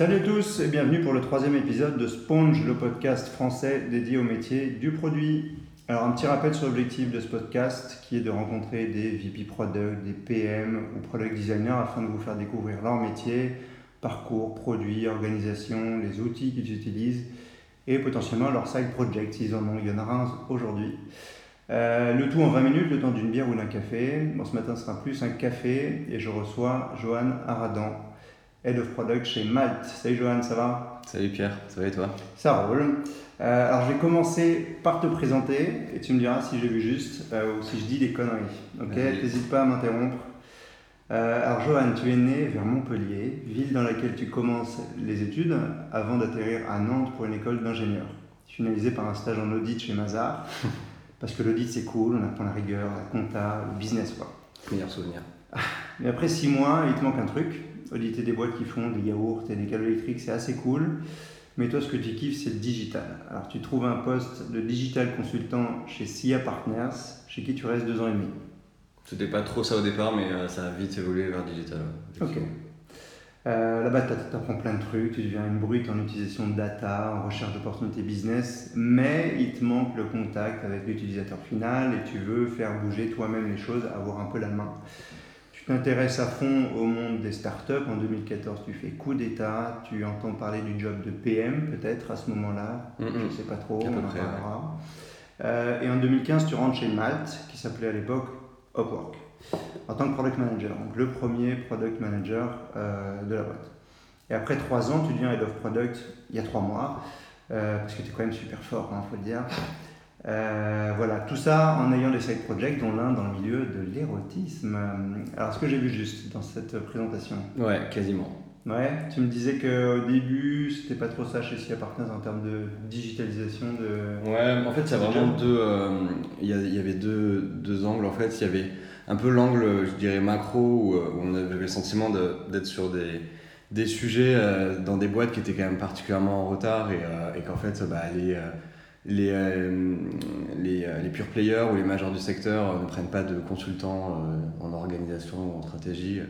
Salut à tous et bienvenue pour le troisième épisode de Sponge, le podcast français dédié au métier du produit. Alors un petit rappel sur l'objectif de ce podcast qui est de rencontrer des VP Product, des PM ou Product Designers afin de vous faire découvrir leur métier, parcours, produits, organisation, les outils qu'ils utilisent et potentiellement leur side project s'ils en ont. Il y en aura un aujourd'hui. Euh, le tout en 20 minutes, le temps d'une bière ou d'un café. Bon, ce matin, ce sera plus un café et je reçois Johan Aradan, Head of Product chez Malte. Salut Johan, ça va? Salut Pierre, ça va et toi? Ça roule. Euh, alors je vais commencer par te présenter et tu me diras si j'ai vu juste euh, ou si je dis des conneries. Ok? N'hésite pas à m'interrompre. Euh, alors Johan, tu es né vers Montpellier, ville dans laquelle tu commences les études avant d'atterrir à Nantes pour une école d'ingénieur. Finalisé par un stage en audit chez Mazar, parce que l'audit c'est cool, on apprend la rigueur, la compta, le business quoi. Meilleur souvenir. Mais après six mois, il te manque un truc. Auditer des boîtes qui font des yaourts et des câbles électriques, c'est assez cool. Mais toi, ce que tu kiffes, c'est le digital. Alors, tu trouves un poste de digital consultant chez SIA Partners, chez qui tu restes deux ans et demi. C'était pas trop ça au départ, mais euh, ça a vite évolué vers digital. Ok. Euh, Là-bas, tu apprends plein de trucs, tu deviens une brute en utilisation de data, en recherche d'opportunités business, mais il te manque le contact avec l'utilisateur final et tu veux faire bouger toi-même les choses, avoir un peu la main. Tu t'intéresses à fond au monde des startups. En 2014, tu fais coup d'État, tu entends parler du job de PM peut-être à ce moment-là, je ne sais pas trop, À on en près, parlera. Euh, et en 2015, tu rentres chez Malte, qui s'appelait à l'époque Upwork, en tant que product manager, donc le premier product manager euh, de la boîte. Et après trois ans, tu deviens head of product il y a trois mois, euh, parce que tu es quand même super fort, il faut le dire. Euh, voilà, tout ça en ayant des side projects, dont l'un dans le milieu de l'érotisme. Alors, ce que j'ai vu juste dans cette présentation Ouais, quasiment. Ouais, tu me disais qu'au début, c'était pas trop ça chez SIA Partners en termes de digitalisation de. Ouais, en fait, il y a vraiment deux. euh, Il y, avait deux, deux angles. En fait, il y avait un peu l'angle, je dirais, macro, où, euh, où on avait le sentiment de- d'être sur des, des sujets euh, dans des boîtes qui étaient quand même particulièrement en retard et, et qu'en fait, bah, les. Les, euh, les, euh, les pure players ou les majors du secteur euh, ne prennent pas de consultants euh, en organisation ou en stratégie,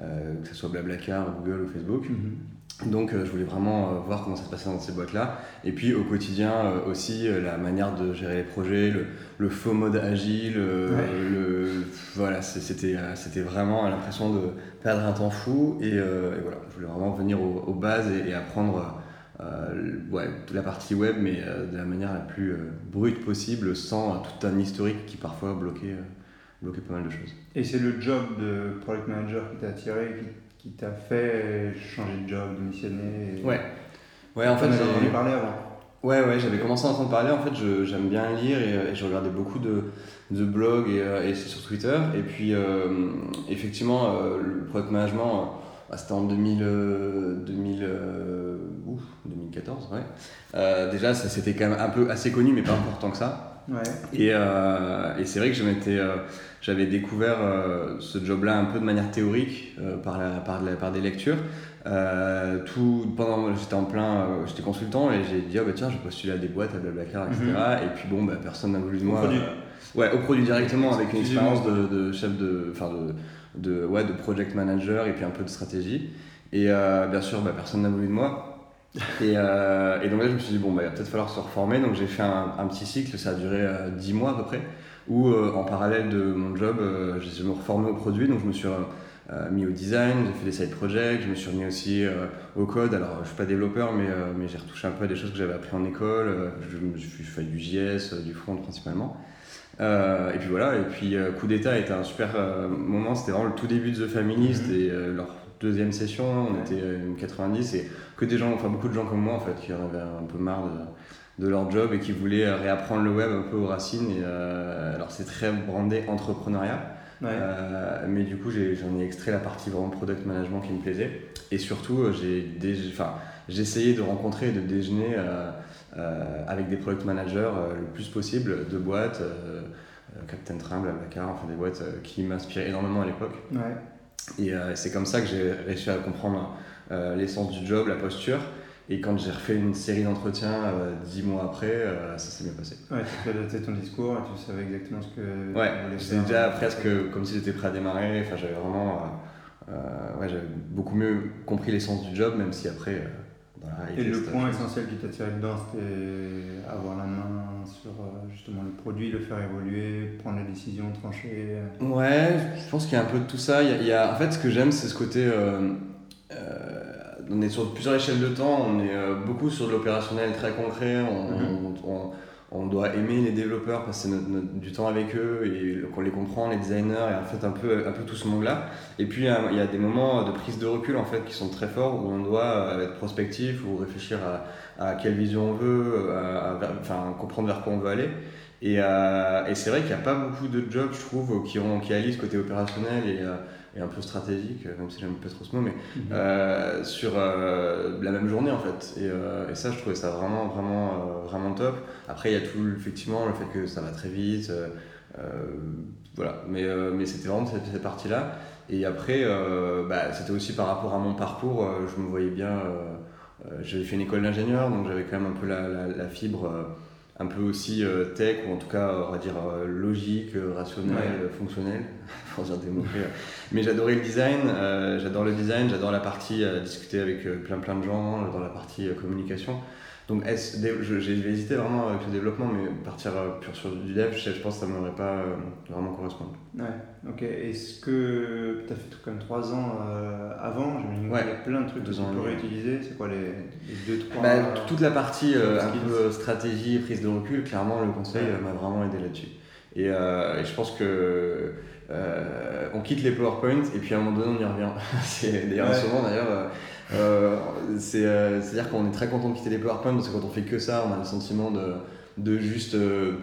euh, que ce soit Blablacar, Google ou Facebook. Mhm. Donc je voulais vraiment voir comment ça se passait dans ces boîtes-là. Et puis au quotidien aussi la manière de gérer les projets, le, le faux mode agile, Ouais. le, voilà, c'était vraiment l'impression de perdre un temps fou. Et, et voilà, je voulais vraiment venir aux, aux bases et, et apprendre euh, ouais, la partie web, mais euh, de la manière la plus euh, brute possible, sans euh, tout un historique qui parfois bloquait, bloquait pas mal de choses. Et c'est le job de product manager qui t'a attiré, qui, qui t'a fait changer de job, démissionner. et- Ouais. Ouais, en fait, T'en avais j'ai- entendu parler avant. Ouais, ouais, j'avais commencé à entendre parler. En fait, j'aime bien lire et, et je regardais beaucoup de, de blogs et, et c'est sur Twitter. Et puis, effectivement, le product management, bah, c'était en 2000, euh, 2000, euh, ouf, 2014, ouais. Euh, déjà, ça, c'était quand même un peu assez connu, mais pas important que ça. Ouais. Et, euh, et c'est vrai que je m'étais, j'avais découvert ce job-là un peu de manière théorique par, la, par, de la- par des lectures. Tout, pendant, j'étais en plein, j'étais consultant et j'ai dit ah bah tiens, je postule à des boîtes, à Blablacar, etc. Et puis bon, bah, personne n'a voulu de Au moi. produit. Euh, ouais, au produit directement avec une expérience de, de chef de, enfin de, de, ouais, de project manager et puis un peu de stratégie. Et euh, bien sûr, bah, personne n'a voulu de moi. Et, euh, et donc là, je me suis dit, bon, bah, il va peut-être falloir se reformer. Donc j'ai fait un, petit cycle, ça a duré euh, 10 mois à peu près, où euh, en parallèle de mon job, je me reformais au produit. Donc je me suis mis au design, j'ai fait des side projects, je me suis remis aussi au code. Alors je suis pas développeur, mais, mais j'ai retouché un peu à des choses que j'avais appris en école. Je me suis fait du JS, du front principalement. Euh, et puis voilà, et puis euh, Coup d'État était un super euh, moment, c'était vraiment le tout début de The Family, Mhm. c'était leur deuxième session, on était euh, une 90 et que des gens, enfin beaucoup de gens comme moi en fait, qui en avaient un peu marre de, de leur job et qui voulaient réapprendre le web un peu aux racines. Et, alors c'est très brandé entrepreneuriat, Ouais. mais du coup j'en ai extrait la partie vraiment product management qui me plaisait. Et surtout j'ai essayé de rencontrer et de déjeuner avec des product managers euh, le plus possible de boîtes. euh, euh, Captain Trimble, Blablacar, enfin des boîtes euh, qui m'inspiraient énormément à l'époque. Ouais. Et euh, c'est comme ça que j'ai réussi à comprendre euh, l'essence du job, la posture. Et quand j'ai refait une série d'entretiens euh, dix mois après, euh, ça s'est bien passé. Ouais, tu as adapté ton discours et tu savais exactement ce que Ouais, tu voulais c'était faire. déjà presque comme si j'étais prêt à démarrer. Enfin, j'avais vraiment ouais, j'avais beaucoup mieux compris l'essence du job, même si après, la. Et le point essentiel qui t'a tiré dedans, c'était avoir la main sur justement le produit, le faire évoluer, prendre les décisions, trancher. Ouais, je pense qu'il y a un peu de tout ça. Il y a, en fait, ce que j'aime, c'est ce côté on est sur plusieurs échelles de temps, on est euh, beaucoup sur de l'opérationnel très concret, mhm. on, on, doit aimer les développeurs, passer du temps avec eux et qu'on les comprend, les designers et en fait un peu, un peu tout ce monde-là. Et puis il y, a des moments de prise de recul en fait qui sont très forts où on doit euh, être prospectif ou réfléchir à, quelle vision on veut, enfin, comprendre vers quoi on veut aller. Et, euh, et c'est vrai qu'il n'y a pas beaucoup de jobs, je trouve, qui, ont, qui allient ce côté opérationnel et et un peu stratégique, même si j'aime pas trop ce mot, mais mhm. euh, sur euh, la même journée en fait. Et, euh, et, ça, je trouvais ça vraiment, vraiment, vraiment top. Après, il y a tout effectivement le fait que ça va très vite, voilà. Mais, mais c'était vraiment cette, cette partie-là. Et après, bah, c'était aussi par rapport à mon parcours, je me voyais bien. j'avais fait une école d'ingénieur, donc j'avais quand même un peu la, la, la fibre un peu aussi euh, tech, ou en tout cas, on va dire euh, logique, euh, rationnel, fonctionnel, pour dire des mots. Mais j'adorais le design, j'adore le design, j'adore la partie discuter avec plein plein de gens, j'adore la partie communication. Donc j'ai hésité vraiment avec le développement, mais partir euh, pur sur du dev, je, pense que ça ne m'aurait pas euh, vraiment correspondu. Ouais, ok. Est-ce que tu as fait comme 3 ans euh, avant? J'imagine qu'il y a plein de trucs que tu pourrais utiliser. C'est quoi les 2-3 bah, Toute la partie un peu stratégie prise de recul, clairement, le conseil m'a vraiment aidé là-dessus. Et, et, je pense que on quitte les PowerPoint et puis à un moment donné on y revient. c'est d'ailleurs souvent d'ailleurs euh, euh, c'est-à-dire qu'on est très content de quitter les PowerPoint parce que quand on fait que ça, on a le sentiment de, de juste euh,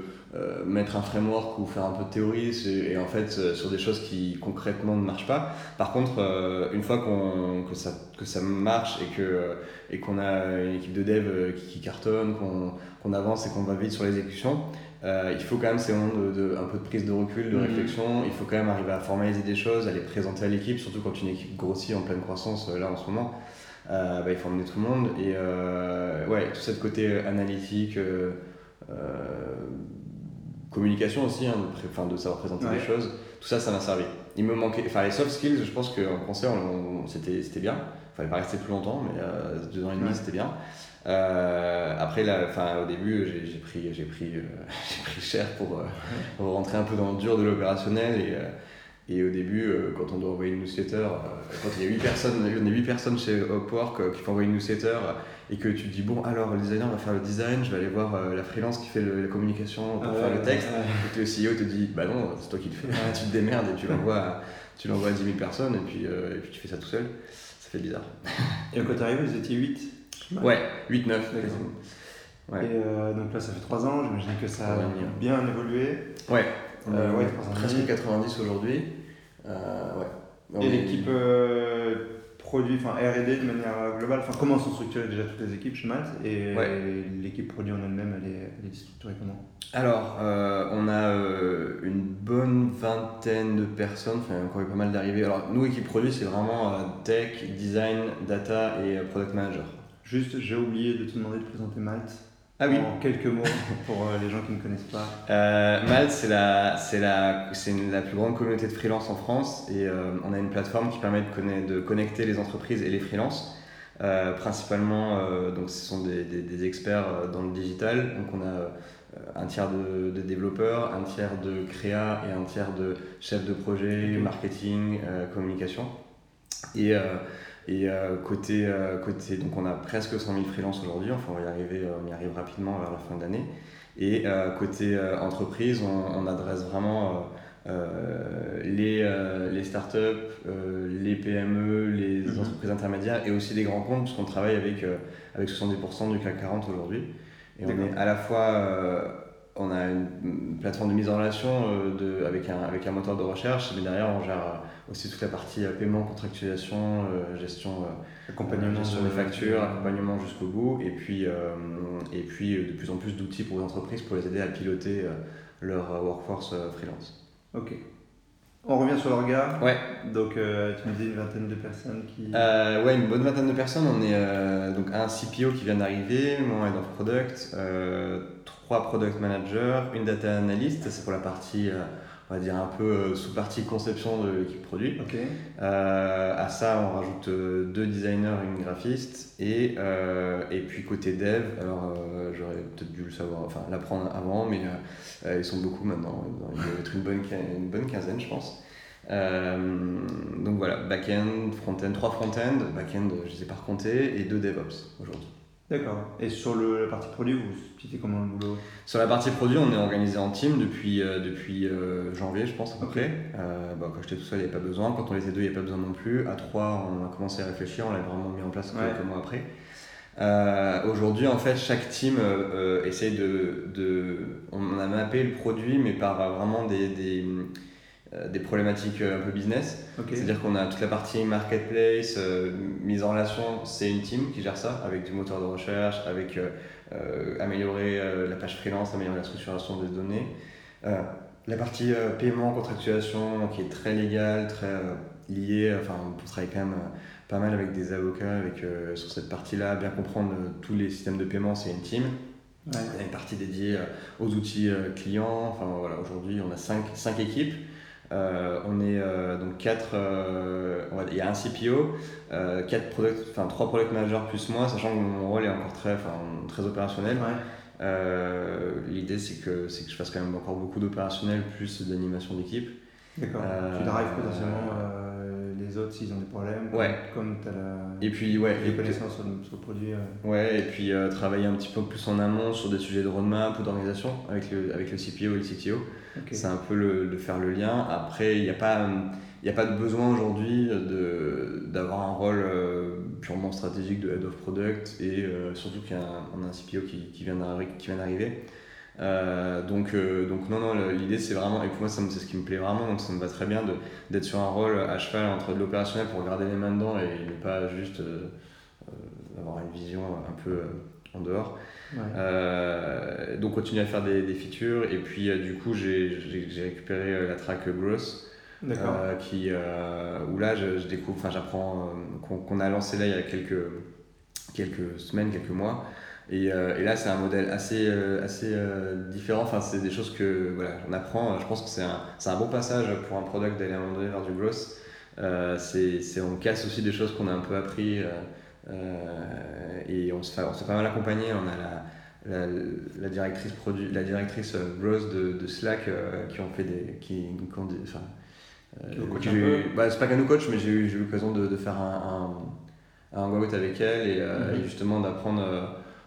mettre un framework ou faire un peu de théorie et, en fait sur des choses qui concrètement ne marchent pas. Par contre, une fois qu'on que, ça, que ça marche et que et qu'on a une équipe de dev qui, cartonne, qu'on avance et qu'on va vite sur l'exécution, il faut quand même ces moments de, un peu de prise de recul, de mmh. réflexion. Il faut quand même arriver à formaliser des choses, à les présenter à l'équipe, surtout quand une équipe grossit en pleine croissance là en ce moment. Euh, bah, il faut emmener tout le monde. Et euh, ouais, tout ce côté analytique, euh, communication aussi, hein, de, de, savoir présenter les choses, tout ça, ça m'a servi. Il me manquait, enfin les soft skills, je pense qu'en concert, c'était bien. Il fallait pas rester plus longtemps, mais deux ans et demi, c'était bien. Après, là, au début, j'ai pris, j'ai pris, j'ai pris cher pour, pour, rentrer un peu dans le dur de l'opérationnel et et au début, euh, quand on doit envoyer une newsletter, euh, quand il y a 8 personnes, on a 8 personnes chez Upwork euh, qui font envoyer une newsletter et que tu te dis, bon, alors le designer va faire le design, je vais aller voir la freelance qui fait la communication pour faire le texte. Et le CEO te dit, bah non, c'est toi qui le fais, tu te démerdes et tu l'envoies tu l'envoies à 10 000 personnes et puis, et puis tu fais ça tout seul. Ça fait bizarre. Et quand tu arrives, vous étiez 8 Ouais, 8-9. Ouais. Et donc là, ça fait 3 ans, j'imagine que ça a bien évolué. Ouais, ouais presque 90 aujourd'hui. Euh, ouais. Et l'équipe euh, produit, enfin R&D de manière globale, enfin comment sont structurées déjà toutes les équipes chez Malte et l'équipe produit en elle-même, elle est, elle est structurée comment? Alors, euh, on a une bonne vingtaine de personnes, enfin il y a encore eu pas mal d'arrivées. Alors nous, équipe produit, c'est vraiment tech, design, data et product manager. Juste, j'ai oublié de te demander de présenter Malte. Ah oui. En quelques mots pour euh, les gens qui ne connaissent pas. Euh, Malte, c'est la, c'est la, c'est la plus grande communauté de freelance en France et euh, on a une plateforme qui permet de, de connecter les entreprises et les freelances. Euh, principalement, donc ce sont des, des, experts dans le digital. Donc on a un tiers de, de, développeurs, un tiers de créa et un tiers de chefs de projet, marketing, communication. Et et euh, côté, euh, côté, donc on a presque 100 000 freelances aujourd'hui, enfin on y, arriver, on y arrive rapidement vers la fin de l'année. Et euh, côté entreprise, on, adresse vraiment les, les startups, les PME, les mhm. entreprises intermédiaires et aussi les grands comptes, puisqu'on travaille avec, avec 70% du CAC 40 aujourd'hui. Et on est à la fois on a une plateforme de mise en relation de, avec, un, avec un moteur de recherche, mais derrière on gère aussi toute la partie euh, paiement, contractualisation, euh, gestion, euh, accompagnement gestion des factures, accompagnement jusqu'au bout, et puis, et puis de plus en plus d'outils pour les entreprises pour les aider à piloter leur workforce freelance. Ok. On revient sur l'orga. Ouais. Donc, tu me dis une vingtaine de personnes qui. ouais, une bonne vingtaine de personnes. On est donc un CPO qui vient d'arriver, mon head of product, trois product managers, une data analyst, c'est pour la partie on va dire un peu sous partie conception de l'équipe produit. Ok. à ça, on rajoute deux designers et une graphiste. Et, et puis côté dev, alors j'aurais peut-être dû le savoir, enfin l'apprendre avant, mais ils sont beaucoup maintenant. Il doit être une bonne, une bonne quinzaine, je pense. donc voilà, back-end, front-end, trois front-end, back-end, je ne sais pas recompter, et deux DevOps aujourd'hui. D'accord. Et sur le, la partie produit, vous splittez comment le boulot? Sur la partie produit, on est organisé en team depuis, euh, depuis euh, janvier, je pense, à peu près. Euh, bah, quand j'étais tout seul, il n'y avait pas besoin. Quand on était deux, il n'y avait pas besoin non plus. À trois, on a commencé à réfléchir, on l'a vraiment mis en place quelques mois après. Aujourd'hui, en fait, chaque team essaye de, de, On a mappé le produit, mais par vraiment des, des des problématiques euh, un peu business. C'est-à-dire qu'on a toute la partie marketplace, euh, mise en relation, c'est une team qui gère ça, avec du moteur de recherche, avec améliorer la page freelance, améliorer la structuration des données. la partie paiement, contractualisation, qui est très légale, très liée, enfin, on travaille quand même pas mal avec des avocats avec, sur cette partie-là, bien comprendre tous les systèmes de paiement, c'est une team. Il y a une partie dédiée aux outils clients. Enfin, voilà, aujourd'hui, on a 5 cinq, cinq équipes. Euh, on est euh, donc quatre, euh, il y a un CPO, quatre product, enfin trois product managers plus moi, sachant que mon rôle est encore très, très opérationnel. L'idée c'est que, c'est que je fasse quand même encore beaucoup d'opérationnel plus d'animation d'équipe. D'accord. tu drives potentiellement les autres s'ils ont des problèmes. Ouais. Comme tu as la et puis, ouais, les connaissances sur, le produit. Ouais, et puis travailler un petit peu plus en amont sur des sujets de roadmap ou d'organisation avec le, avec le CPO et le CTO. C'est un peu le, de faire le lien. Après, il n'y a, pas, a pas de besoin aujourd'hui d'avoir un rôle euh, purement stratégique de head of product et euh, surtout qu'on a, a, un CPO qui, qui vient d'arriver. Euh, donc, donc non, non, l'idée c'est vraiment, et pour moi c'est ce qui me plaît vraiment, donc ça me va très bien d'être sur un rôle à cheval entre de l'opérationnel pour garder les mains dedans et ne pas juste avoir une vision un peu en dehors. Euh, donc continuer à faire des, des features et puis euh, du coup j'ai récupéré euh, la track Growth qui où là je, découvre enfin j'apprends qu'on a lancé là il y a quelques quelques semaines quelques mois. Et, et là c'est un modèle assez assez différent. Enfin c'est des choses que voilà on apprend. Je pense que c'est un, un bon passage pour un product d'aller à un moment donné vers du growth. C'est on casse aussi des choses qu'on a un peu appris euh, et on se fait, on se fait pas mal accompagner. On a la, la, la, directrice produit, la directrice Rose euh, de, de Slack euh, qui ont fait des, qui, enfin, bah, c'est pas qu'elle nous coach, mais j'ai eu, eu l'occasion de, de, faire un, un, un avec elle et, mhm. justement d'apprendre.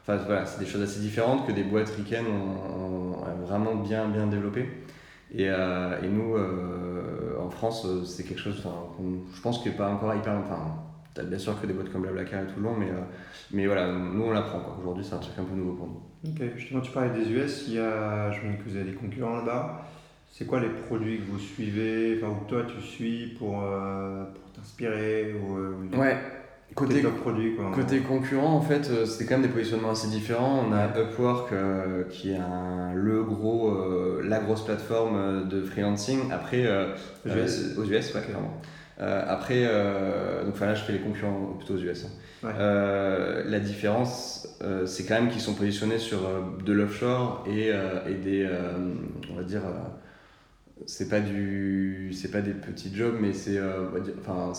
Enfin voilà, c'est des choses assez différentes que des boîtes ricaines ont, vraiment bien, bien développées. Et, et nous, en France, c'est quelque chose, je pense, qui n'est pas encore hyper. Enfin, T'as bien sûr que des boîtes comme Blablacar et tout le long, mais, euh, mais voilà, nous on l'apprend. Aujourd'hui, c'est un truc un peu nouveau pour nous. Ok, justement, tu parlais des US, il y a, je me que vous avez des concurrents là-bas. C'est quoi les produits que vous suivez, enfin, ou toi tu suis pour, euh, pour t'inspirer ou, euh, Ouais, côté, produit, quoi, côté concurrent, en fait, c'était quand même des positionnements assez différents. On a Upwork qui est un, le gros, la grosse plateforme de freelancing. Après, aux US, aux US ouais, clairement. Euh, après, euh, donc là je fais les concurrents plutôt aux US. Hein. Euh, la différence, c'est quand même qu'ils sont positionnés sur de l'offshore et, et, des, on va dire, c'est pas du, c'est pas des petits jobs, mais c'est, enfin,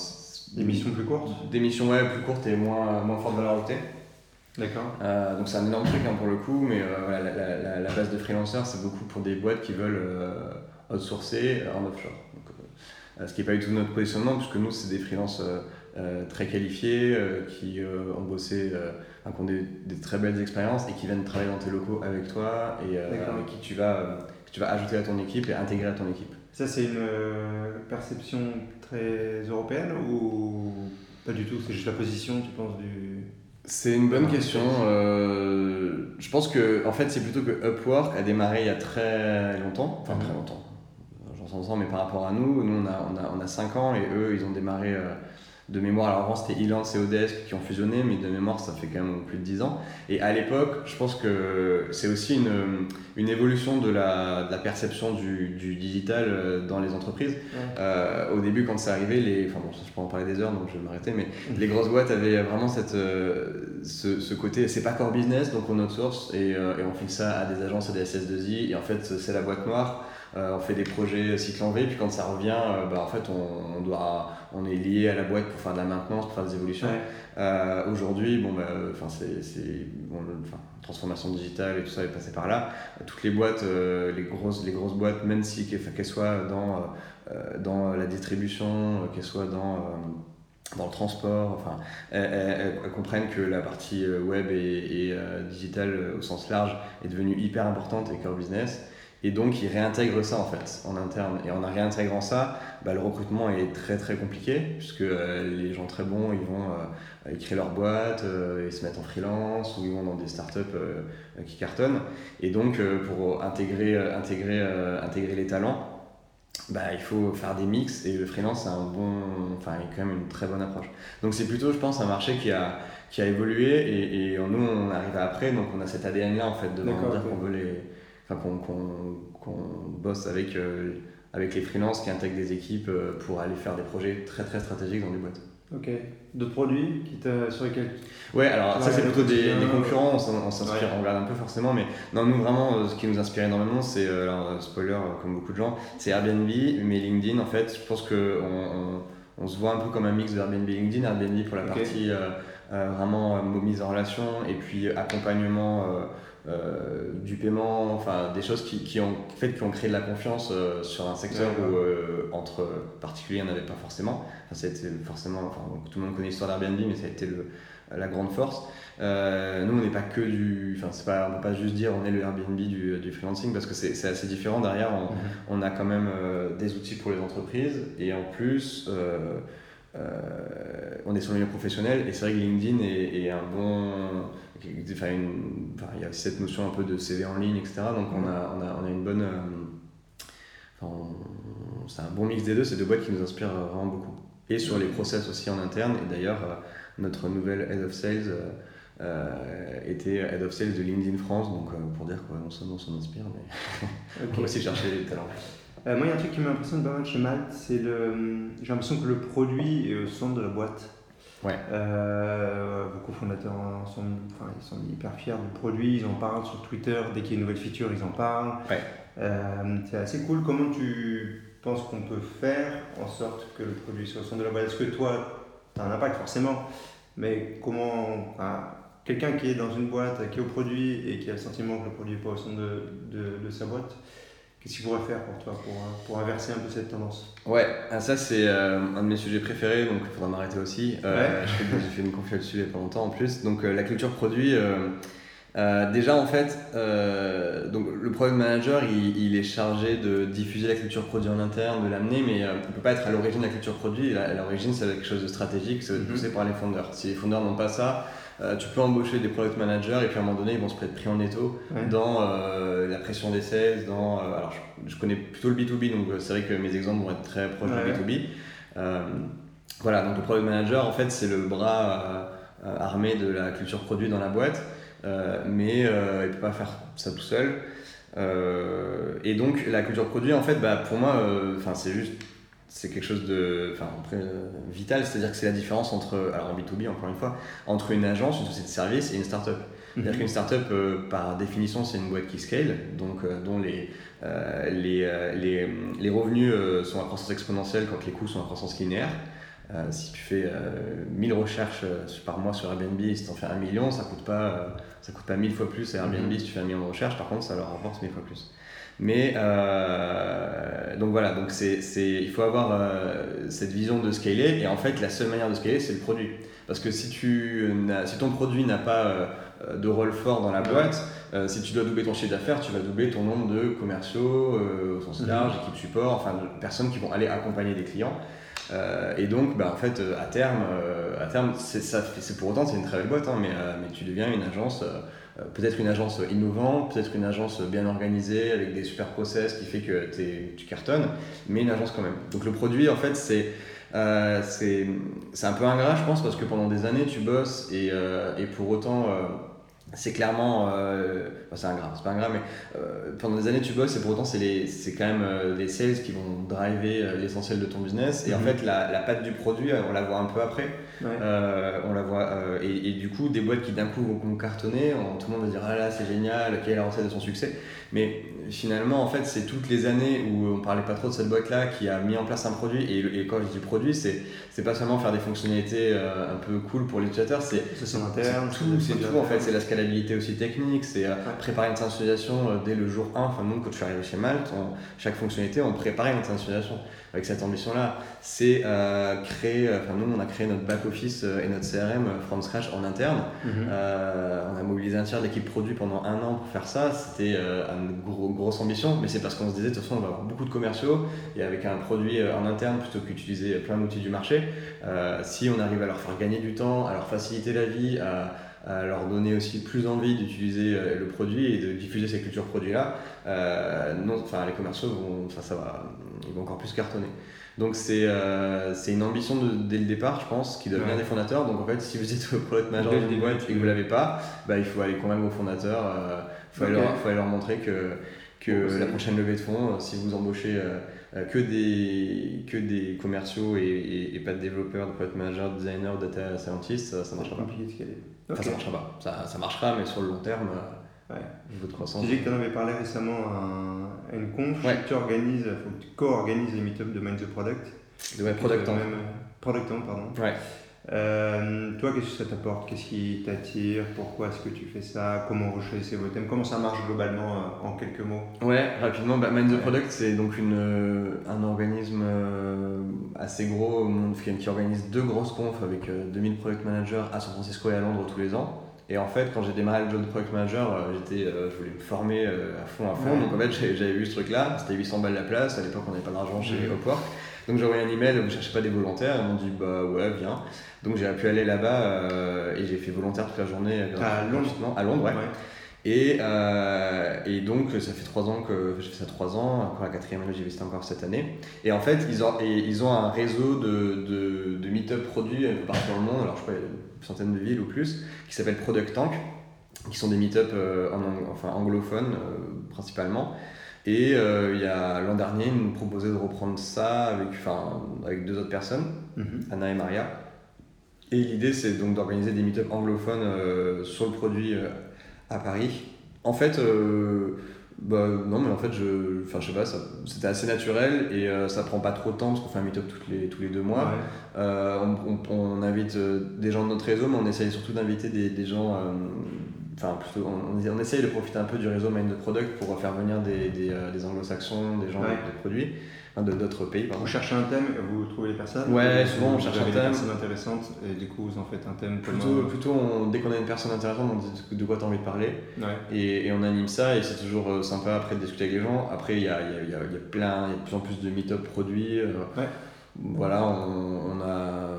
des missions plus courtes. Des missions ouais, plus courtes et moins, moins forte valeur ajoutée. D'accord. donc c'est un énorme truc hein, pour le coup, mais la, la, la, base de freelancers, c'est beaucoup pour des boîtes qui veulent outsourcer en offshore. Euh, ce qui n'est pas du tout notre positionnement, puisque nous, c'est des freelances euh, euh, très qualifiés qui ont bossé, qui ont des, très belles expériences et qui viennent travailler dans tes locaux avec toi et avec qui tu vas, tu vas ajouter à ton équipe et intégrer à ton équipe. Ça, c'est une perception très européenne ou pas du tout? C'est juste la position, tu penses, du. C'est une bonne question. je pense que en fait, c'est plutôt que Upwork a démarré il y a très longtemps, enfin très longtemps, mais par rapport à nous, nous on a, on a, on a 5 ans et eux ils ont démarré euh, de mémoire. Alors avant c'était Elance et Odesk qui ont fusionné, mais de mémoire ça fait quand même plus de 10 ans. Et à l'époque, je pense que c'est aussi une, une évolution de la, de la perception du, du, digital euh, dans les entreprises. Euh, au début, quand c'est arrivé, les, enfin bon, je peux en parler des heures donc je vais m'arrêter, mais mmh. les grosses boîtes avaient vraiment cette, ce, ce, côté, c'est pas core business donc on outsource et, et on file ça à des agences et des SS2I et en fait c'est la boîte noire. On fait des projets cycle en V, puis quand ça revient, bah, en fait, on, doit, on est lié à la boîte pour faire de la maintenance, pour faire des évolutions. Aujourd'hui, bon, bah, c'est bon, transformation digitale et tout ça est passé par là. Toutes les boîtes, les, grosses, les grosses boîtes, même si qu'elles soient dans, dans la distribution, qu'elles soient dans dans le transport, enfin, elles, comprennent que la partie euh, web et, et euh, digitale euh, au sens large est devenue hyper importante et core business. Et donc, ils réintègrent ça en fait en interne. Et en réintégrant ça, bah, le recrutement est très très compliqué puisque les gens très bons, ils vont euh, créer leur boîte, ils se mettent en freelance ou ils vont dans des startups qui cartonnent. Et donc, pour intégrer, intégrer, intégrer les talents, bah, il faut faire des mix et le freelance c'est un bon enfin quand même une très bonne approche donc c'est plutôt je pense un marché qui a qui a évolué et, et nous on arrive après donc on a cet ADN là en fait de dire qu'on veut les enfin qu'on bosse avec euh, avec les freelances qui intègrent des équipes euh, pour aller faire des projets très très stratégiques dans des boîtes. Ok. D'autres produits qui sur lesquels Ouais, alors ça c'est plutôt des, concurrents, on s'inspire, on regarde un peu forcément, mais non, nous vraiment, euh, ce qui nous inspire énormément, c'est, euh, alors spoiler euh, comme beaucoup de gens, c'est Airbnb, mais LinkedIn en fait, je pense qu'on on, on, se voit un peu comme un mix de Airbnb et LinkedIn, Airbnb pour la partie vraiment mise en relation et puis accompagnement euh, du paiement, enfin des choses qui, qui, ont fait qui ont créé de la confiance euh, sur un secteur où euh, entre particuliers il n'y en avait pas forcément. Enfin, forcément, enfin, tout le monde connaît l'histoire d'Airbnb, mais ça a été le, la grande force. nous, on n'est pas que du, enfin c'est pas, on peut pas juste dire on est le Airbnb du, du freelancing parce que c'est assez différent. Derrière, on, mhm. on a quand même des outils pour les entreprises et en plus. on est sur le milieu professionnel et c'est vrai que LinkedIn est, est un bon Enfin, il y a cette notion un peu de CV en ligne, etc. Donc on a, on a, on a une bonne. Euh, c'est un bon mix des deux, c'est deux boîtes qui nous inspirent vraiment beaucoup. Et sur les process aussi en interne, et d'ailleurs, euh, notre nouvelle Head of Sales euh, était Head of Sales de LinkedIn France, donc pour dire quoi, non seulement on s'en inspire, mais on va aussi chercher des talents. moi, il y a un truc qui m'impressionne pas mal chez Malte, c'est le. J'ai l'impression que le produit est au centre de la boîte. Ouais. Euh, vos cofondateurs sont, enfin, ils sont hyper fiers du produit, ils en parlent sur Twitter, dès qu'il y a une nouvelle feature, ils en parlent. Euh, c'est assez cool. Comment tu penses qu'on peut faire en sorte que le produit soit au centre de la boîte? Est-ce que toi, tu as un impact forcément, mais comment quelqu'un qui est dans une boîte, qui est au produit et qui a le sentiment que le produit n'est pas au centre de, de, de sa boîte, Qu'est-ce qu'il pourrait faire pour toi pour, euh, pour, inverser un peu cette tendance? Ouais, ah, ça c'est euh, un de mes sujets préférés, donc il faudra m'arrêter aussi. Euh, J'ai fait une conférence dessus il n'y a pas longtemps en plus. Donc euh, la culture produit, déjà en fait, donc, le product manager il, il, est chargé de diffuser la culture produit en interne, de l'amener, mais il ne peut pas être à l'origine de la culture produit. À l'origine c'est quelque chose de stratégique, c'est mm-hmm. poussé par les fondeurs. Si les fondeurs n'ont pas ça, euh, tu peux embaucher des product managers et puis à un moment donné, ils vont se prendre pris en étau dans euh, la pression des sales. Dans, euh, alors, je, connais plutôt le B2B, donc c'est vrai que mes exemples vont être très proches du B2B. voilà, donc le product manager, en fait, c'est le bras armé de la culture produit dans la boîte, mais il ne peut pas faire ça tout seul. et donc, la culture produit, en fait, bah, pour moi, c'est juste c'est quelque chose de enfin, vital, c'est-à-dire que c'est la différence entre, alors en B2B encore une fois, entre une agence, une société de service et une startup. C'est-à-dire mhm. qu'une startup, euh, par définition, c'est une boîte qui scale, donc euh, dont les, euh, les, les, les, revenus sont à croissance exponentielle quand les coûts sont à croissance linéaire. Si tu fais 1000 recherches par mois sur Airbnb, si tu en fais un million, ça coûte pas, ça coûte pas 1000 fois plus à Airbnb mhm. si tu fais un million de recherches, par contre, ça leur rapporte 1000 fois plus. Mais euh, donc voilà, donc c'est, il faut avoir euh, cette vision de scaler et en fait la seule manière de scaler c'est le produit. Parce que si, tu si ton produit n'a pas euh, de rôle fort dans la boîte, si tu dois doubler ton chiffre d'affaires, tu vas doubler ton nombre de commerciaux au sens mhm. large, équipe support, enfin de personnes qui vont aller accompagner des clients. Et donc, bah, en fait, à terme, à terme c'est, pour autant c'est une très belle boîte, hein, mais, mais tu deviens une agence euh, peut-être une agence innovante, peut-être une agence bien organisée avec des super process qui fait que tu cartonnes, mais une agence quand même. Donc le produit, en fait, c'est euh, c'est un peu ingrat, je pense, parce que pendant des années, tu bosses et, euh, et pour autant, c'est clairement. c'est ingrat, c'est pas ingrat, mais pendant des années, tu bosses et pour autant, c'est quand même les sales qui vont driver l'essentiel de ton business. Et en mhm. fait, la, la patte du produit, on la voit un peu après. On la voit. Et, et, du coup, des boîtes qui d'un coup vont cartonner, tout le monde va dire Ah là, c'est génial, quelle est la recette de son succès Mais finalement, en fait, c'est toutes les années où on parlait pas trop de cette boîte-là qui a mis en place un produit. Et, et quand je dis produit, c'est, c'est pas seulement faire des fonctionnalités euh, un peu cool pour l'utilisateur, c'est, c'est interne, tout, c'est tout en fait. C'est la scalabilité aussi technique, c'est euh, préparer une euh, dès le jour 1. Enfin, nous, quand je suis arrivé chez Malte, chaque fonctionnalité, on préparait une synchronisation avec cette ambition-là. C'est créer, enfin, nous, on a créé notre back-office et notre CRM from scratch en interne. Mhm. on a mobilisé un tiers de l'équipe produit pendant un an pour faire ça. C'était un gros grosse ambition, mais c'est parce qu'on se disait de toute façon on va avoir beaucoup de commerciaux et avec un produit euh, en interne plutôt qu'utiliser plein d'outils du marché, euh, si on arrive à leur faire gagner du temps, à leur faciliter la vie, à, leur donner aussi plus envie d'utiliser euh, le produit et de diffuser ces cultures produits-là, non, enfin les commerciaux vont, ça va, ils vont encore plus cartonner. Donc c'est c'est une ambition de, dès le départ, je pense, qui doit venir des fondateurs. Donc en fait, si vous êtes le product manager d'une boîte et que vous l'avez pas, bah, il faut aller convaincre vos fondateurs. Il faut, faut, aller leur montrer que que la prochaine levée de fonds, euh, si vous embauchez euh, euh, que, des, que des commerciaux et, et, pas de développeurs, de product managers, de designers, data scientists, ça, ne marchera pas. Enfin, ça marchera pas. Ça, ça, marchera, mais sur le long terme, ouais. niveau de croissance. Tu disais que tu en avais parlé récemment à, une conf. Ouais. Tu organises, faut que tu co-organises les meet les de Mind the Product. Ouais, Product. Product pardon. Ouais. Euh, toi, qu'est-ce que ça t'apporte? Qu'est-ce qui t'attire? Pourquoi est-ce que tu fais ça? Comment vous choisissez vos thèmes? Comment ça marche globalement euh, en quelques mots? Ouais, rapidement, bah, Mind the Product, c'est donc une, euh, un organisme assez gros qui organise deux grosses confs avec 2000 product managers à San Francisco et à Londres tous les ans. Et en fait, quand j'ai démarré le job de product manager, j'étais, je voulais me former à fond, à fond. Donc en fait, j'avais vu ce truc-là. C'était 800 balles la place. À l'époque, on n'avait pas d'argent chez Upwork. Donc j'ai envoyé un email, vous cherchez pas des volontaires Ils m'ont dit bah ouais, viens. Donc j'ai pu aller là-bas euh, et j'ai fait volontaire toute la journée. Euh, à Londres À Londres, ouais. Et, euh, et, donc, ça fait trois ans que j'ai fait ça trois ans, encore la quatrième année, j'ai visité encore cette année. Et en fait, ils ont, et ils ont un réseau de, de, de meet-up produits un peu partout dans le monde, alors je sais pas, une centaine de villes ou plus, qui s'appelle Product Tank, qui sont des meet-up en, enfin, anglophones principalement. Et il y a l'an dernier, ils nous proposaient de reprendre ça avec, enfin, avec deux autres personnes, mm-hmm. Anna et Maria. Et l'idée, c'est donc d'organiser des meet-up anglophones euh, sur le produit euh, à Paris. En fait, euh, bah, non, mais en fait, je, enfin, je sais pas, c'était assez naturel et ça prend pas trop de temps parce qu'on fait un meet-up les, tous les deux mois. On, on, invite des gens de notre réseau, mais on essaye surtout d'inviter des, des, gens. Enfin, plutôt, on, on, essaye de profiter un peu du réseau Mind the Product pour faire venir des, des, des anglo-saxons, des gens avec des produits de d'autres pays. Vous cherchez un thème, vous trouvez les personnes Ouais, souvent on cherche un thème. des personnes intéressantes et du coup vous en faites un thème Plutôt, plutôt dès qu'on a une personne intéressante, on dit de quoi tu as envie de parler ouais. et, et, on anime ça et c'est toujours euh, sympa après de discuter avec les gens. Après, il y a, y, a, y a, plein, il y a de plus en plus de meet-up produits. Euh, ouais. Voilà, on, on, a.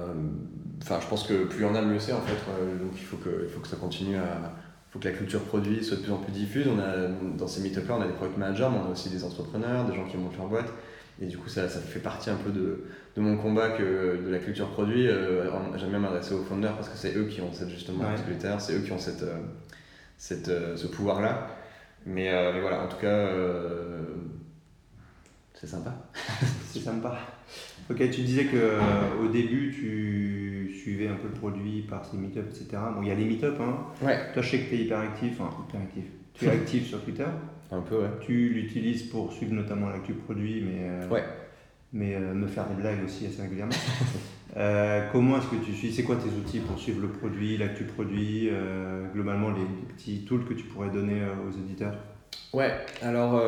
Enfin, je pense que plus on a, mieux c'est en fait. Donc il faut que, il faut que ça continue à faut que la culture produit soit de plus en plus diffuse. On a, dans ces meet-up là, on a des product managers, mais on a aussi des entrepreneurs, des gens qui montent leur boîte. Et du coup, ça, ça fait partie un peu de, de, mon combat que de la culture produit. Euh, J'aime bien m'adresser aux fondeurs parce que c'est eux qui ont cette justement ouais. c'est eux qui ont cette, euh, cette, euh, ce pouvoir-là. Mais, euh, mais, voilà, en tout cas, c'est sympa. c'est sympa. Ok, tu disais que au début, tu suivais un peu le produit par ces meet etc. Bon, il y a les meet-up, hein. Ouais. Toi, je sais que tu es hyper actif, enfin, hyper actif. Tu es actif sur Twitter un peu, ouais. Tu l'utilises pour suivre notamment l'actu produit, mais, euh, ouais. mais euh, me faire des blagues aussi assez régulièrement. euh, comment est-ce que tu suis C'est quoi tes outils pour suivre le produit, l'actu produit Globalement, les, petits tools que tu pourrais donner aux éditeurs Ouais, alors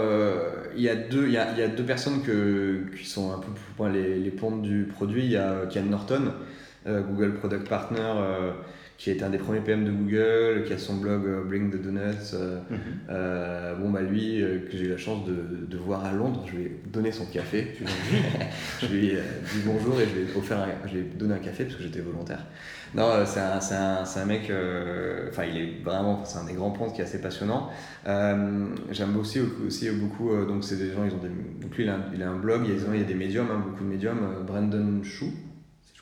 il y, a deux, y, a, y a deux personnes que, qui sont un peu pour les, les pontes du produit. Il y a Ken Norton, Google Product Partner qui est un des premiers PM de Google, qui a son blog euh, Bring the Donuts. Euh, mhm. euh, bon, bah lui, que j'ai eu la chance de, de, voir à Londres, je lui ai donné son café. je lui ai dit bonjour et je lui ai, offert je lui ai donné un café parce que j'étais volontaire. Non, c'est un, un, un, mec, enfin, il est vraiment, c'est un des grands ponts qui est assez passionnant. J'aime aussi, aussi beaucoup, donc c'est des gens, ils ont des, donc lui, il a, un, il a un blog, il y a, il y a des médiums, hein, beaucoup de médiums, Brandon Chou,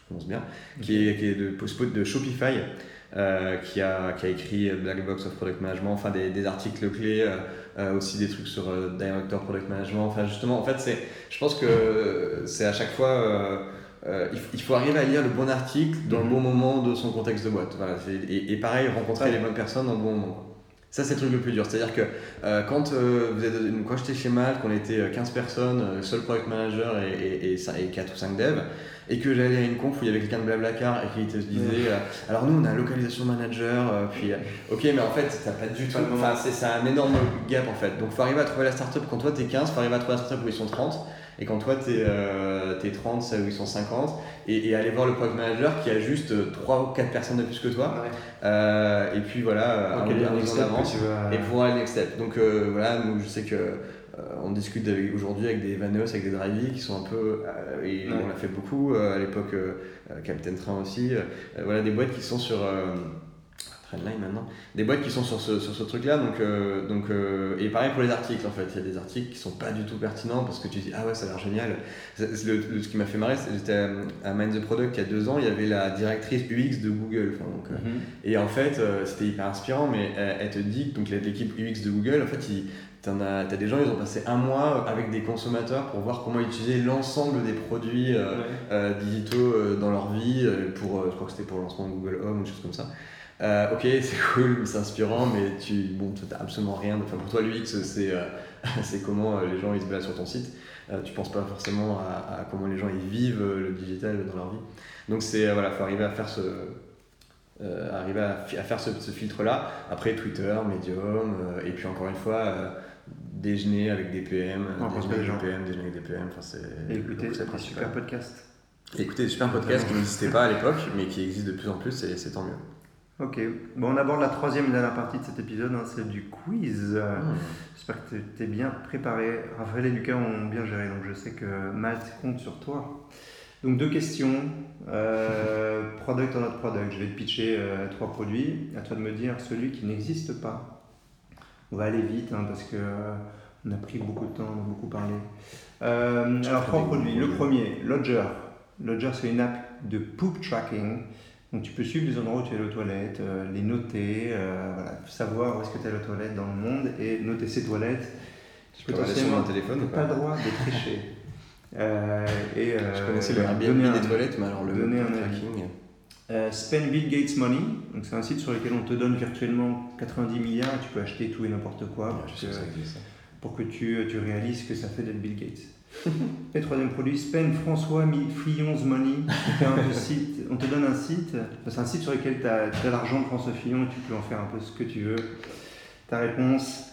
prononce bien, qui, est, qui est de, de Shopify, euh, qui, a, qui a écrit Black Box of Product Management, enfin des, des articles clés, euh, euh, aussi des trucs sur Director Product Management. Enfin, justement, en fait, c'est, je pense que c'est à chaque fois euh, il, faut arriver à lire le bon article dans le Mhm. bon moment de son contexte de boîte. Voilà, et, et pareil, rencontrer Ouais. les bonnes personnes dans le bon moment. Ça, c'est le truc le plus dur. C'est-à-dire que euh, quand, euh, vous êtes, quand j'étais chez Malte, qu'on était euh, 15 personnes, euh, seul product manager et, et, et, cin- et 4 ou 5 devs, et que j'allais à une conf où il y avait quelqu'un de Blablacar et qui te disait euh, Alors, nous, on a localisation manager, puis ok, mais en fait, t'as pas du tout. Enfin, c'est c'est un énorme gap en fait. Donc, faut arriver à trouver la startup. Quand toi, t'es 15, faut arriver à trouver la startup où ils sont 30. Et quand toi, t'es euh, t'es 30, celle où ils sont 50. Et, et aller voir le product manager qui a juste 3 ou 4 personnes de plus que toi. Ouais. Euh, et puis voilà, un, Ok, un d'avance tu et pouvoir aller next step. Donc euh, voilà, nous, je sais que euh, on discute aujourd'hui avec des Vaneos, avec des Drivey qui sont un peu, euh, et Ouais. on l'a fait beaucoup euh, à l'époque, euh, euh, Captain Train aussi, euh, voilà des boîtes qui sont sur euh, Trendline maintenant, des boîtes qui sont sur ce, sur ce truc-là. Donc, euh, donc, euh, et pareil pour les articles en fait, il y a des articles qui sont pas du tout pertinents parce que tu dis ah ouais ça a l'air génial. Le- le- ce qui m'a fait marrer, c'est j'étais à Mind the Product il y a deux ans, il y avait la directrice UX de Google. Enfin, donc, euh, Mhm. et en fait, c'était hyper inspirant, mais elle, elle te dit donc, l'équipe UX de Google, en fait, il, t'en as, t'as des gens, ils ont passé un mois avec des consommateurs pour voir comment utiliser l'ensemble des produits euh, Ouais. euh, digitaux euh, dans leur vie, pour, je crois que c'était pour le lancement de Google Home ou des choses comme ça. Euh, ok, c'est cool, c'est inspirant, mais tu bon, t'as absolument rien. Enfin, pour toi, l'UX, c'est euh, comment euh, les gens ils se baladent sur ton site. Euh, tu penses pas forcément à, à comment les gens ils vivent euh, le digital dans leur vie. Donc, c'est voilà, faut arriver à faire ce, arriver à, faire ce, ce filtre-là. Après, Twitter, Medium, et puis encore une fois, déjeuner avec des PM, On pense déjeuner avec des PM, déjeuner avec des PM. Enfin, c'est Et écoutez, c'est un super podcast. Écoutez, super podcasts qui n'existaient pas à l'époque, mais qui existent de plus en plus, et c'est tant mieux. Ok, bon, on aborde la troisième et dernière partie de cet épisode, hein, celle du quiz. Euh, J'espère que tu es bien préparé. Raphaël et Lucas ont bien géré, donc je sais que Malte compte sur toi. Donc deux questions, euh, product or not product? Je vais te pitcher euh, trois produits. À toi de me dire celui qui n'existe pas. On va aller vite hein, parce que euh, on a pris beaucoup de temps, on a beaucoup parlé. Euh, alors trois produits. Le premier, Lodger. Lodger, c'est une app de poop tracking. Donc tu peux suivre les endroits où tu es aux toilettes, euh, les noter, euh, voilà, savoir où est-ce que tu es aux toilettes dans le monde et noter ces toilettes. Je peux regarder sur mon téléphone ou tu n'as pas pas le droit de tricher. Euh, et, Je connaissais le Airbnb des toilettes, mais alors le donner un tracking. Spend Bill Gates Money, donc c'est un site sur lequel on te donne virtuellement 90 milliards et tu peux acheter tout et n'importe quoi Ouais, pour, que, que ça existe. pour que tu, tu réalises ce que ça fait d'être Bill Gates. Et troisième produit, Spend François Fillon's Money. C'est un site, on te donne un site, c'est un site sur lequel tu as, l'argent de François Fillon et tu peux en faire un peu ce que tu veux. Ta réponse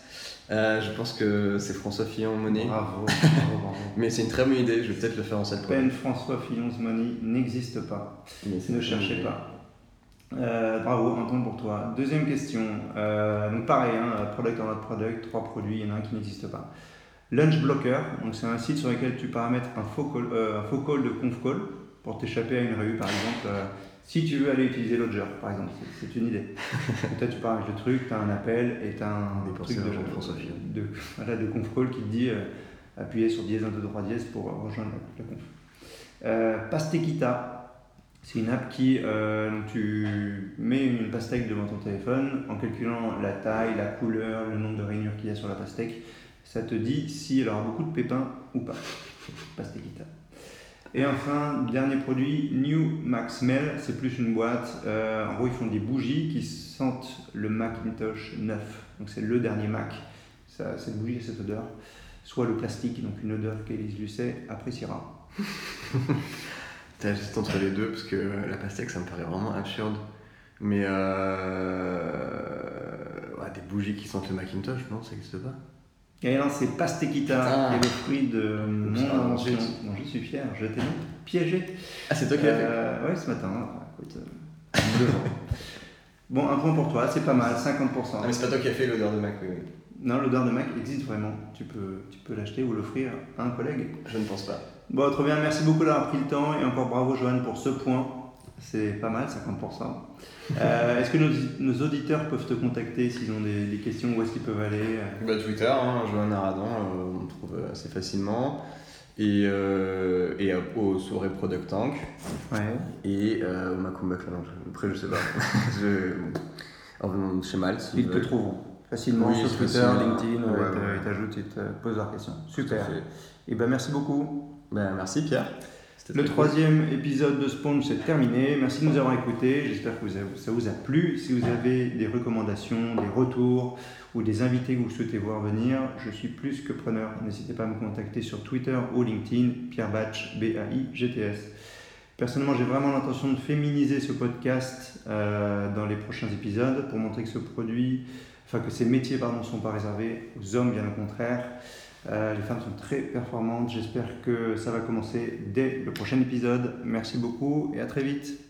Euh, je pense que c'est François Fillon Monnaie. Bravo, bravo, bravo. Mais c'est une très bonne idée, je vais peut-être le faire en cette Spend François Fillon's Money n'existe pas. Ne cherchez idée. pas. Euh, bravo, un point pour toi. Deuxième question. Euh, donc pareil, hein, product or not product, trois produits, il y en a un qui n'existe pas. Lunch Blocker, donc c'est un site sur lequel tu paramètres un faux call, euh, un faux call de conf call pour t'échapper à une réu, par exemple. euh, si tu veux aller utiliser Lodger, par exemple, c'est- une idée. Toi, tu paramètres le truc, tu as un appel et tu as un truc de, voilà, de conf call qui te dit euh, appuyer sur dièse 1, 2, 3 dièse pour rejoindre la, la conf. Pastequita, c'est une app qui, euh, tu mets une pastèque devant ton téléphone en calculant la taille, la couleur, le nombre de rainures qu'il y a sur la pastèque. Ça te dit si elle aura beaucoup de pépins ou pas. Pastequita. Et enfin, dernier produit, New Max Smell, c'est plus une boîte. euh, en gros, ils font des bougies qui sentent le Macintosh neuf. Donc c'est le dernier Mac. Ça, cette bougie a cette odeur. Soit le plastique, donc une odeur qu'Élise Lucet appréciera. J'hésite entre les deux parce que la pastèque ça me paraît vraiment absurde. Mais euh... ouais, des bougies qui sentent le Macintosh, non, ça n'existe pas? Et là, c'est Pastequita, qui est le fruit de mon invention. dont je suis fier. Je t'ai donc piégé. Ah, c'est toi qui l'as fait? Euh, ouais, ce matin. Enfin, écoute, euh, deux. Bon, un point pour toi, c'est pas mal, 50%. Ah, mais c'est pas toi qui as fait l'odeur de Mac, oui, oui. Non, l'odeur de Mac existe vraiment. Tu peux, tu peux l'acheter ou l'offrir à un collègue. Je ne pense pas. Bon, trop bien, merci beaucoup d'avoir pris le temps et encore bravo Joanne pour ce point. C'est pas mal, 50%. Euh, est-ce que nos, nos auditeurs peuvent te contacter s'ils ont des, des questions Où est-ce qu'ils peuvent aller? Bah, Twitter, hein, Johan Aradan, euh, on trouve assez facilement. Et, euh, et euh, au Soirée Product Tank. Ouais. Et euh, au Macumba. Après, je sais pas. je... en- chez Malte. Ils te trouveront facilement Oui, sur Twitter, facile. LinkedIn, Ouais, ouais, ils t'ajoutent, ils te posent leurs questions. Super. Et ben merci beaucoup. Ben, merci Pierre. Le troisième épisode de Sponge, c'est terminé. Merci de nous avoir écoutés. J'espère que ça vous a plu. Si vous avez des recommandations, des retours ou des invités que vous souhaitez voir venir, je suis plus que preneur. N'hésitez pas à me contacter sur Twitter ou LinkedIn, Pierre Batch, B-A-I-G-T-S. Personnellement, j'ai vraiment l'intention de féminiser ce podcast euh, dans les prochains épisodes pour montrer que ce produit, enfin que ces métiers pardon, ne sont pas réservés aux hommes, bien au contraire. Euh, les femmes sont très performantes. J'espère que ça va commencer dès le prochain épisode. Merci beaucoup et à très vite.